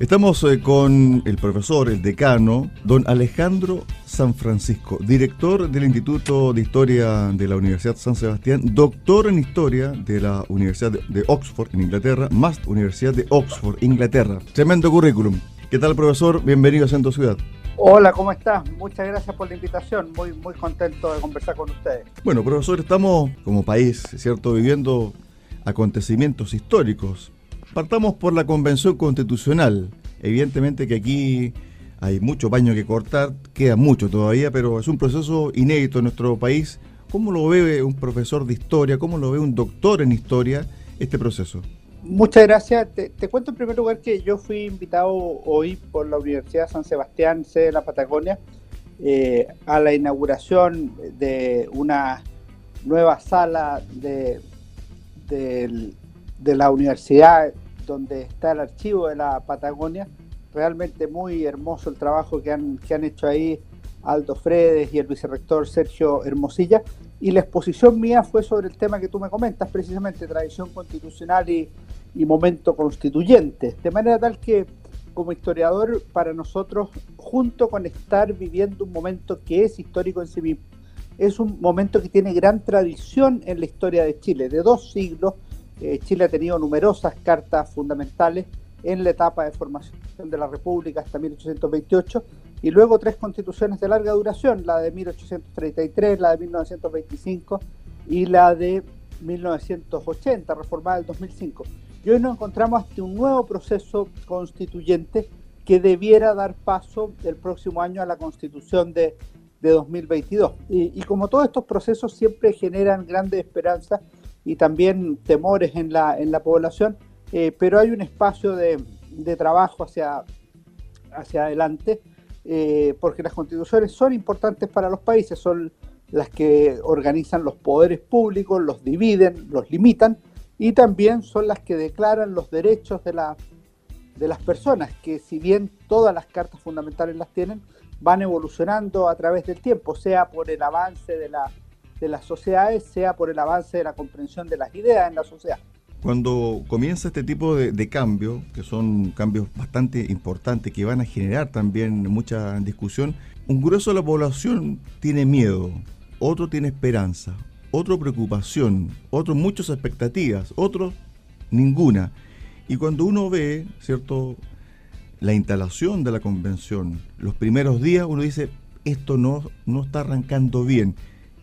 Estamos eh, con el profesor, el decano, don Alejandro San Francisco, director del Instituto de Historia de la Universidad San Sebastián, doctor en Historia de la Universidad de Oxford en Inglaterra, más Universidad de Oxford, Inglaterra. Tremendo currículum. ¿Qué tal, profesor? Bienvenido a Centro Ciudad. Hola, ¿cómo estás? Muchas gracias por la invitación. Muy, muy contento de conversar con ustedes. Bueno, profesor, estamos como país, ¿cierto?, viviendo acontecimientos históricos Partamos por la Convención Constitucional. Evidentemente que aquí hay mucho paño que cortar, queda mucho todavía, pero es un proceso inédito en nuestro país. ¿Cómo lo ve un profesor de historia, cómo lo ve un doctor en historia este proceso? Muchas gracias. Te, cuento en primer lugar que yo fui invitado hoy por la Universidad San Sebastián, sede de la Patagonia, eh, a la inauguración de una nueva sala de, de la universidad donde está el archivo de la Patagonia. Realmente muy hermoso el trabajo que han, que han hecho ahí Aldo Fredes y el vicerrector Sergio Hermosilla. Y la exposición mía fue sobre el tema que tú me comentas, precisamente tradición constitucional y, y momento constituyente. De manera tal que como historiador, para nosotros, junto con estar viviendo un momento que es histórico en sí mismo, es un momento que tiene gran tradición en la historia de Chile, de dos siglos, eh, Chile ha tenido numerosas cartas fundamentales en la etapa de formación de la República hasta 1828 y luego tres constituciones de larga duración, la de 1833, la de 1925 y la de 1980, reformada en 2005. Y hoy nos encontramos ante un nuevo proceso constituyente que debiera dar paso el próximo año a la constitución de, 2022. Y, y como todos estos procesos siempre generan grandes esperanzas, y también temores en la, en la población, eh, pero hay un espacio de, de, trabajo hacia, hacia adelante, eh, porque las constituciones son importantes para los países, son las que organizan los poderes públicos, los dividen, los limitan, y también son las que declaran los derechos de, la, de las personas, que si bien todas las cartas fundamentales las tienen, van evolucionando a través del tiempo, sea por el avance de la de las sociedades sea por el avance de la comprensión de las ideas en la sociedad. Cuando comienza este tipo de, de cambios, que son cambios bastante importantes, que van a generar también mucha discusión, un grueso de la población tiene miedo, otro tiene esperanza, otro preocupación, otro muchas expectativas, otros ninguna. Y cuando uno ve, ¿cierto?, la instalación de la convención, los primeros días, uno dice, esto no, no está arrancando bien.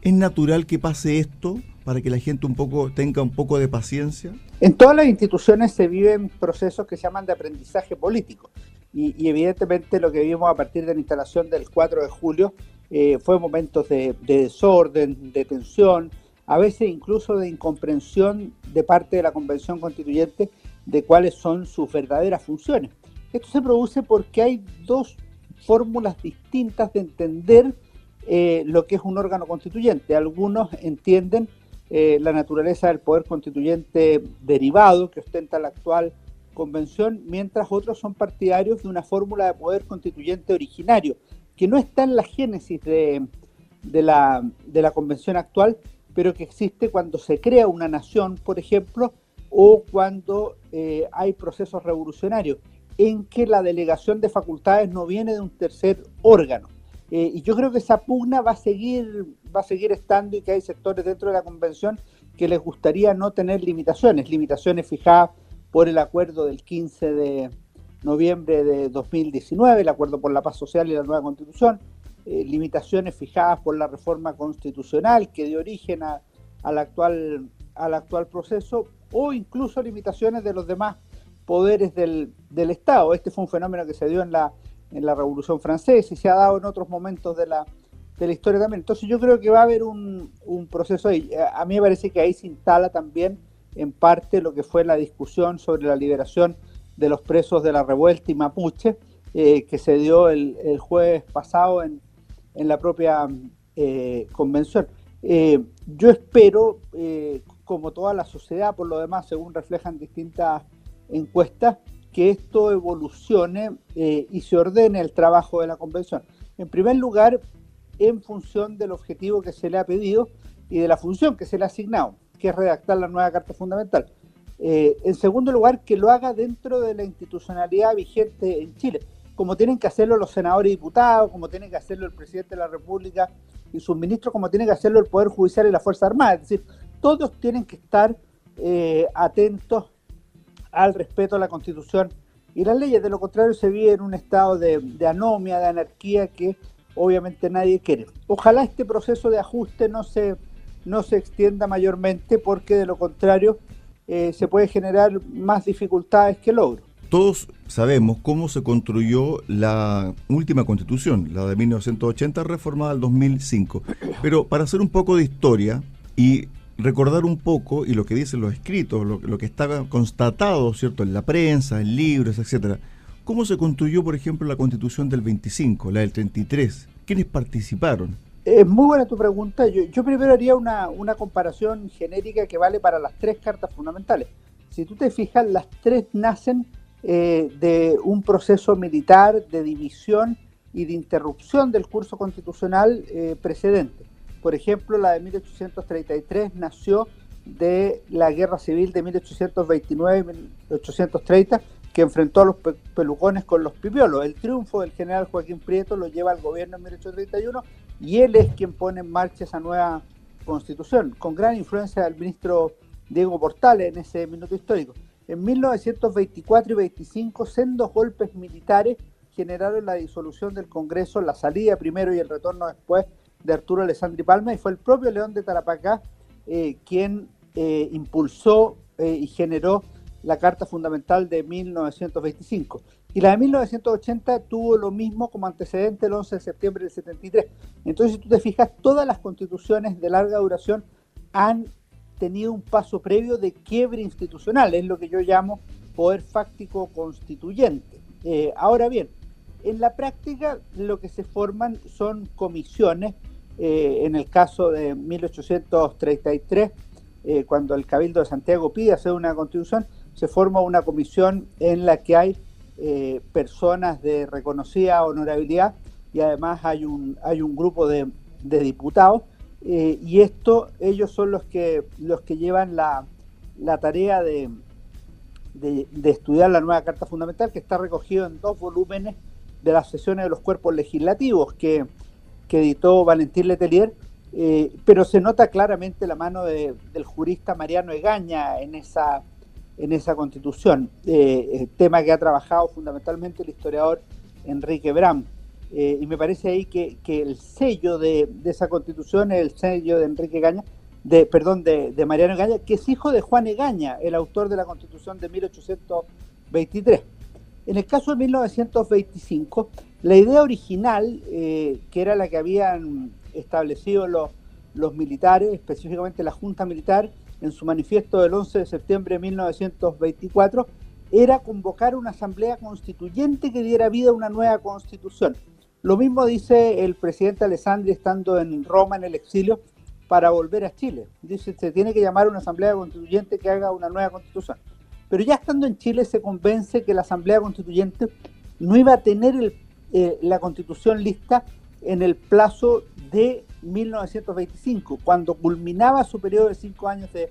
¿Es natural que pase esto para que la gente un poco tenga un poco de paciencia? En todas las instituciones se viven procesos que se llaman de aprendizaje político y, evidentemente lo que vimos a partir de la instalación del 4 de julio eh, fue momentos de, desorden, de tensión, a veces incluso de incomprensión de parte de la Convención Constituyente de cuáles son sus verdaderas funciones. Esto se produce porque hay dos fórmulas distintas de entender eh, lo que es un órgano constituyente. Algunos entienden eh, la naturaleza del poder constituyente derivado que ostenta la actual convención, mientras otros son partidarios de una fórmula de poder constituyente originario, que no está en la génesis de, la, convención actual, pero que existe cuando se crea una nación, por ejemplo, o cuando eh, hay procesos revolucionarios, en que la delegación de facultades no viene de un tercer órgano, eh, y yo creo que esa pugna va a seguir, va a seguir estando y que hay sectores dentro de la convención que les gustaría no tener limitaciones, limitaciones fijadas por el acuerdo del 15 de noviembre de 2019, el acuerdo por la paz social y la nueva constitución, eh, limitaciones fijadas por la reforma constitucional que dio origen al, actual, al actual proceso, o incluso limitaciones de los demás poderes del, del Estado. Este fue un fenómeno que se dio en la en la Revolución Francesa y se ha dado en otros momentos de la, de la historia también. Entonces yo creo que va a haber un, un proceso ahí. A mí me parece que ahí se instala también en parte lo que fue la discusión sobre la liberación de los presos de la revuelta y mapuche, eh, que se dio el, el jueves pasado en, en la propia eh, convención. Eh, yo espero, como toda la sociedad, por lo demás, según reflejan distintas encuestas, que esto evolucione eh, y se ordene el trabajo de la convención. En primer lugar, en función del objetivo que se le ha pedido y de la función que se le ha asignado, que es redactar la nueva Carta Fundamental. Eh, en segundo lugar, que lo haga dentro de la institucionalidad vigente en Chile, como tienen que hacerlo los senadores y diputados, como tienen que hacerlo el presidente de la República y sus ministros, como tiene que hacerlo el Poder Judicial y la Fuerza Armada. Es decir, todos tienen que estar eh, atentos al respeto a la Constitución y las leyes. De lo contrario, se vive en un estado de, anomia, de anarquía que obviamente nadie quiere. Ojalá este proceso de ajuste no se, no se extienda mayormente porque de lo contrario eh, se puede generar más dificultades que logros. Todos sabemos cómo se construyó la última constitución, la de 1980, reformada al 2005. Pero para hacer un poco de historia y recordar un poco, y lo que dicen los escritos, lo, que estaba constatado, ¿cierto?, en la prensa, en libros, etcétera. ¿Cómo se construyó, por ejemplo, la constitución del 25, la del 33? ¿Quiénes participaron? Es muy buena tu pregunta. Yo, primero haría una, una, comparación genérica que vale para las tres cartas fundamentales. Si tú te fijas, las tres nacen eh, de un proceso militar de división y de interrupción del curso constitucional eh, precedente. Por ejemplo, la de 1833 nació de la guerra civil de 1829-1830 que enfrentó a los pelucones con los pipiolos. El triunfo del general Joaquín Prieto lo lleva al gobierno en 1831 y él es quien pone en marcha esa nueva constitución, con gran influencia del ministro Diego Portales en ese minuto histórico. En 1924 y 25, sendos golpes militares generaron la disolución del Congreso, la salida primero y el retorno después de Arturo Alessandri Palma, y fue el propio León de Tarapacá eh, quien eh, impulsó eh, y generó la Carta Fundamental de 1925. Y la de 1980 tuvo lo mismo como antecedente el 11 de septiembre del 73. Entonces, si tú te fijas, todas las constituciones de larga duración han tenido un paso previo de quiebre institucional, es lo que yo llamo poder fáctico constituyente. ahora bien, en la práctica lo que se forman son comisiones eh, en el caso de 1833, eh, cuando el Cabildo de Santiago pide hacer una constitución, se forma una comisión en la que hay eh, personas de reconocida honorabilidad y además hay un, hay un grupo de, diputados y esto ellos son los que, los que llevan la, tarea de, de, estudiar la nueva Carta Fundamental que está recogido en dos volúmenes de las sesiones de los cuerpos legislativos que que editó Valentín Letelier, eh, pero se nota claramente la mano del jurista Mariano Egaña en esa, en esa constitución, eh, tema que ha trabajado fundamentalmente el historiador Enrique Bram. Eh, y me parece ahí que, el sello de, esa constitución es el sello de Enrique Egaña, de, perdón, de, de Mariano Egaña, que es hijo de Juan Egaña, el autor de la constitución de 1823. En el caso de 1925, la idea original, eh, que era la que habían establecido los, los militares, específicamente la Junta Militar, en su manifiesto del 11 de septiembre de 1924, era convocar una asamblea constituyente que diera vida a una nueva constitución. Lo mismo dice el presidente Alessandri estando en Roma en el exilio para volver a Chile. Dice, se tiene que llamar una asamblea constituyente que haga una nueva constitución. Pero ya estando en Chile se convence que la asamblea constituyente no iba a tener el eh, la constitución lista en el plazo de 1925, cuando culminaba su periodo de cinco años de,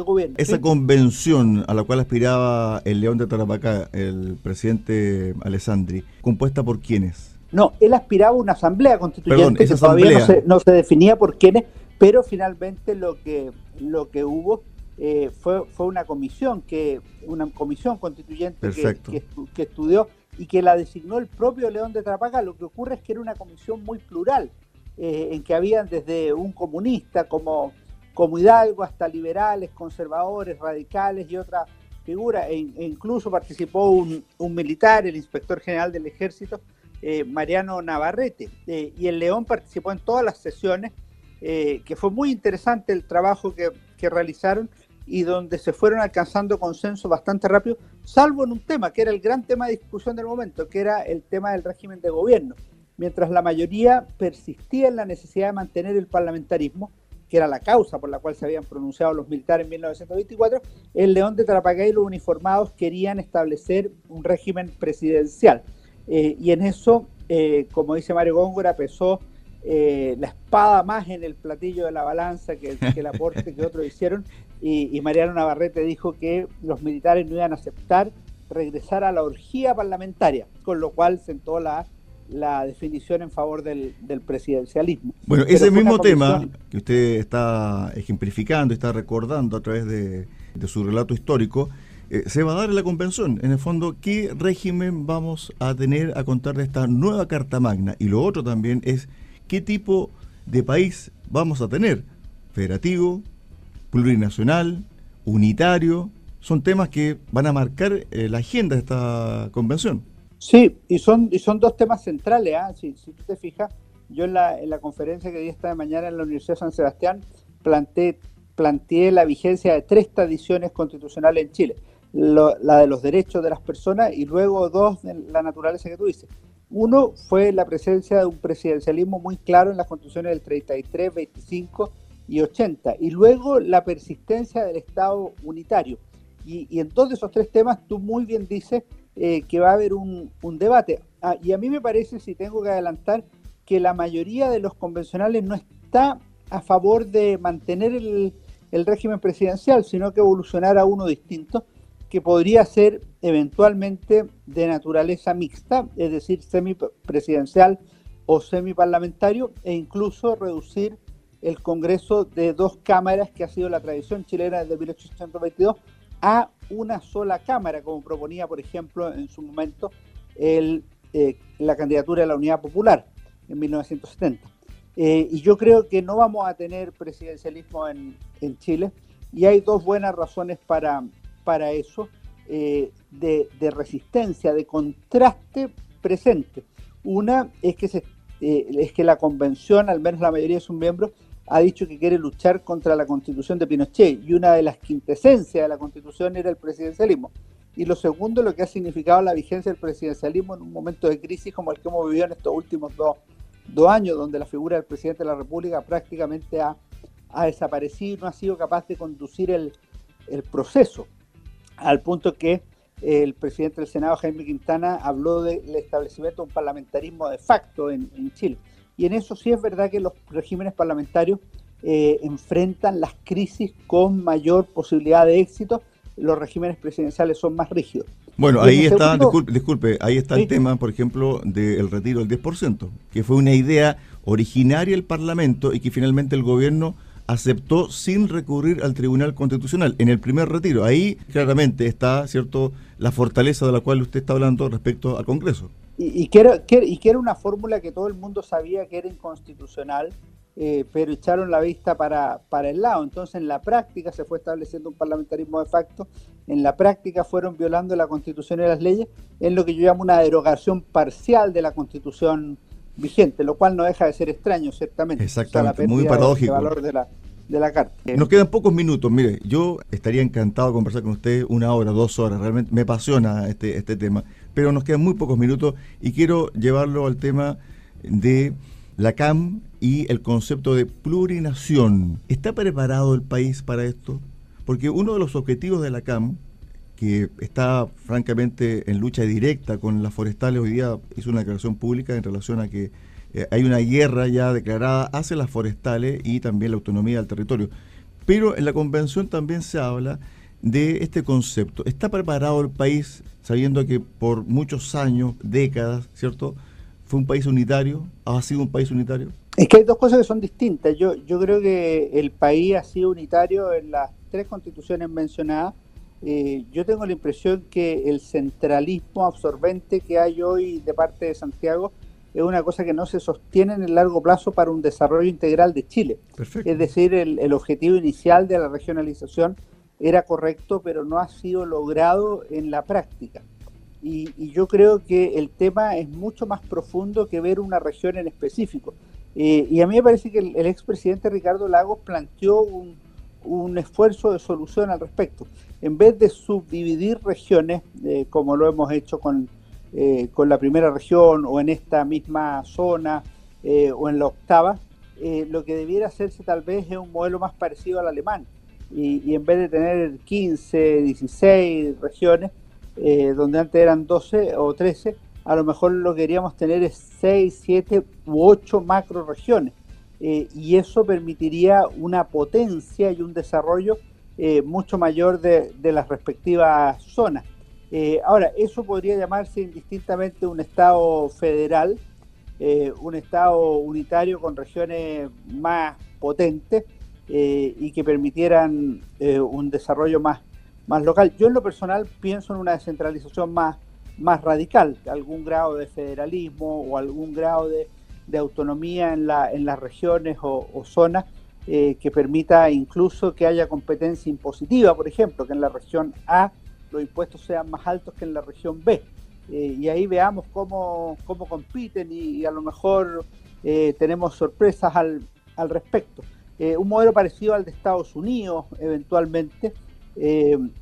gobierno. Esa convención a la cual aspiraba el León de Tarapacá, el presidente Alessandri, ¿compuesta por quiénes? No, él aspiraba a una asamblea constituyente que todavía no se, no se, definía por quiénes, pero finalmente lo que, lo que hubo eh, fue, fue una comisión, que una comisión constituyente que, que estudió y que la designó el propio León de Trapaca, lo que ocurre es que era una comisión muy plural, eh, en que habían desde un comunista como, como Hidalgo hasta liberales, conservadores, radicales y otras figuras, e, e, incluso participó un, militar, el inspector general del ejército, eh, Mariano Navarrete, eh, y el León participó en todas las sesiones, que fue muy interesante el trabajo que, que realizaron y donde se fueron alcanzando consenso bastante rápido, salvo en un tema que era el gran tema de discusión del momento, que era el tema del régimen de gobierno. Mientras la mayoría persistía en la necesidad de mantener el parlamentarismo, que era la causa por la cual se habían pronunciado los militares en 1924, el León de Tarapacá y los uniformados querían establecer un régimen presidencial. Eh, y en eso, eh, como dice Mario Góngora, pesó eh, la espada más en el platillo de la balanza que, el aporte que otros hicieron. Y, Mariano Navarrete dijo que los militares no iban a aceptar regresar a la orgía parlamentaria, con lo cual sentó la, la definición en favor del, presidencialismo. Bueno, ese mismo tema que usted está ejemplificando, está recordando a través de, su relato histórico, eh, se va a dar en la convención. En el fondo, ¿qué régimen vamos a tener a contar de esta nueva Carta Magna? Y lo otro también es qué tipo de país vamos a tener. Federativo, plurinacional, unitario. Son temas que van a marcar eh, la agenda de esta convención. Sí, y son, y son dos temas centrales. ¿ah? Si, tú te fijas, yo en la, en la conferencia que di esta mañana en la Universidad de San Sebastián planteé, planteé la vigencia de tres tradiciones constitucionales en Chile. la de los derechos de las personas y luego dos de la naturaleza que tú dices. Uno fue la presencia de un presidencialismo muy claro en las constituciones del 33, 25 y 80, y luego la persistencia del Estado unitario. Y, en todos esos tres temas tú muy bien dices eh, que va a haber un, debate. Ah, y a mí me parece, si tengo que adelantar, que la mayoría de los convencionales no está a favor de mantener el, el régimen presidencial, sino que evolucionar a uno distinto que podría ser eventualmente de naturaleza mixta, es decir, semipresidencial o semiparlamentario, e incluso reducir el Congreso de dos cámaras, que ha sido la tradición chilena desde 1822, a una sola cámara, como proponía, por ejemplo, en su momento eh, la candidatura de la Unidad Popular en 1970. Eh, y yo creo que no vamos a tener presidencialismo en, en Chile, y hay dos buenas razones para, para eso eh, de, resistencia, de contraste presente. Una es que, es que la convención, al menos la mayoría de sus miembros, ha dicho que quiere luchar contra la constitución de Pinochet y una de las quintesencias de la constitución era el presidencialismo. Y lo segundo, lo que ha significado la vigencia del presidencialismo en un momento de crisis como el que hemos vivido en estos últimos dos, años, donde la figura del presidente de la República prácticamente ha, ha desaparecido y no ha sido capaz de conducir el, el proceso al punto que el presidente del Senado, Jaime Quintana, habló del establecimiento de un parlamentarismo de facto en, Chile. Y en eso sí es verdad que los regímenes parlamentarios eh, enfrentan las crisis con mayor posibilidad de éxito, los regímenes presidenciales son más rígidos. Bueno, ahí está, disculpe, ahí está el tema, por ejemplo, del retiro del 10%, que fue una idea originaria del Parlamento y que finalmente el gobierno aceptó sin recurrir al Tribunal Constitucional en el primer retiro. Ahí claramente está, ¿cierto?, la fortaleza de la cual usted está hablando respecto al Congreso. Y, que, era, y que era una fórmula que todo el mundo sabía que era inconstitucional, eh, pero echaron la vista para, para el lado. Entonces, en la práctica se fue estableciendo un parlamentarismo de facto, en la práctica fueron violando la Constitución y las leyes, en lo que yo llamo una derogación parcial de la Constitución vigente, lo cual no deja de ser extraño, ciertamente. Exactamente, muy paradójico. valor de la, de la carta. Nos quedan pocos minutos, mire, yo estaría encantado de conversar con usted una hora, dos horas, realmente me apasiona este, este tema, pero nos quedan muy pocos minutos y quiero llevarlo al tema de la CAM y el concepto de plurinación. ¿Está preparado el país para esto? Porque uno de los objetivos de la CAM que está francamente en lucha directa con las forestales, hoy día hizo una declaración pública en relación a que eh, hay una guerra ya declarada hacia las forestales y también la autonomía del territorio. Pero en la convención también se habla de este concepto. ¿Está preparado el país sabiendo que por muchos años, décadas, ¿cierto? ¿Fue un país unitario? ¿Ha sido un país unitario? Es que hay dos cosas que son distintas. Yo, yo creo que el país ha sido unitario en las tres constituciones mencionadas eh, yo tengo la impresión que el centralismo absorbente que hay hoy de parte de Santiago es una cosa que no se sostiene en el largo plazo para un desarrollo integral de Chile. Es decir, el, objetivo inicial de la regionalización era correcto, pero no ha sido logrado en la práctica. Y, yo creo que el tema es mucho más profundo que ver una región en específico. Eh, y a mí me parece que el, el expresidente Ricardo Lagos planteó un, un esfuerzo de solución al respecto. En vez de subdividir regiones, eh, como lo hemos hecho con, eh, con la primera región o en esta misma zona eh, o en la octava, lo que debiera hacerse tal vez es un modelo más parecido al alemán. Y, en vez de tener 15, 16 regiones, donde antes eran 12 o 13, a lo mejor lo que queríamos tener es 6, 7 u 8 macro regiones. Eh, y eso permitiría una potencia y un desarrollo eh, mucho mayor de, las respectivas zonas. Eh, ahora, eso podría llamarse indistintamente un Estado federal, un Estado unitario con regiones más potentes y que permitieran un desarrollo más, más local. Yo en lo personal pienso en una descentralización más, más radical, algún grado de federalismo o algún grado de, autonomía en, la, en las regiones o, zonas eh, que permita incluso que haya competencia impositiva, por ejemplo, que en la región A los impuestos sean más altos que en la región B. Eh, y ahí veamos cómo, cómo compiten y, a lo mejor eh, tenemos sorpresas al, al respecto. un modelo parecido al de Estados Unidos, eventualmente,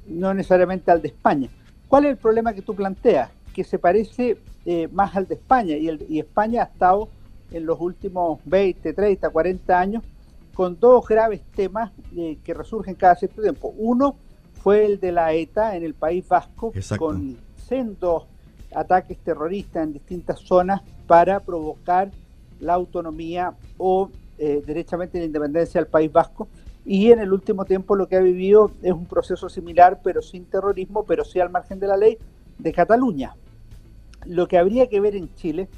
no necesariamente al de España. ¿Cuál es el problema que tú planteas? Que se parece eh, más al de España y España ha estado en los últimos 20, 30, 40 años con dos graves temas eh, que resurgen cada cierto tiempo. Uno fue el de la ETA en el País Vasco, con sendos ataques terroristas en distintas zonas para provocar la autonomía o eh, derechamente la independencia del País Vasco y en el último tiempo lo que ha vivido es un proceso similar, pero sin terrorismo, pero sí al margen de la ley, de Cataluña. Lo que habría que ver en Chile,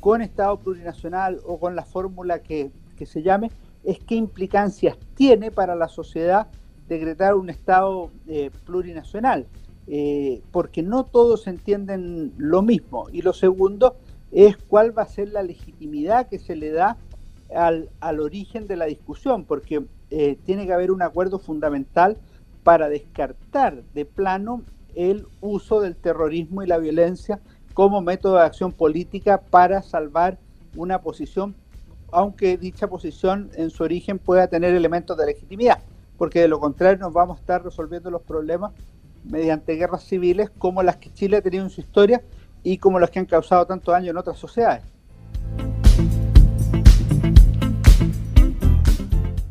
con Estado plurinacional o con la fórmula que, se llame, es qué implicancias tiene para la sociedad decretar un Estado eh, plurinacional, eh, porque no todos entienden lo mismo. Y lo segundo es cuál va a ser la legitimidad que se le da al, al origen de la discusión, porque eh, tiene que haber un acuerdo fundamental para descartar de plano el uso del terrorismo y la violencia como método de acción política para salvar una posición, aunque dicha posición en su origen pueda tener elementos de legitimidad, porque de lo contrario nos vamos a estar resolviendo los problemas mediante guerras civiles como las que Chile ha tenido en su historia y como las que han causado tanto daño en otras sociedades.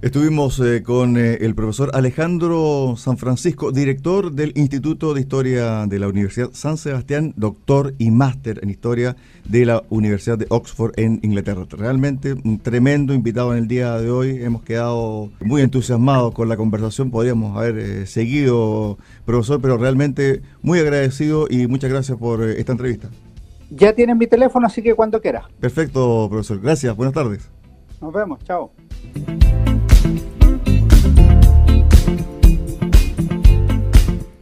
Estuvimos eh, con eh, el profesor Alejandro San Francisco, director del Instituto de Historia de la Universidad San Sebastián, doctor y máster en Historia de la Universidad de Oxford en Inglaterra. Realmente un tremendo invitado en el día de hoy. Hemos quedado muy entusiasmados con la conversación. Podríamos haber eh, seguido, profesor, pero realmente muy agradecido y muchas gracias por esta entrevista. Ya tienen mi teléfono, así que cuando quiera. Perfecto, profesor. Gracias. Buenas tardes. Nos vemos. Chao. Bye.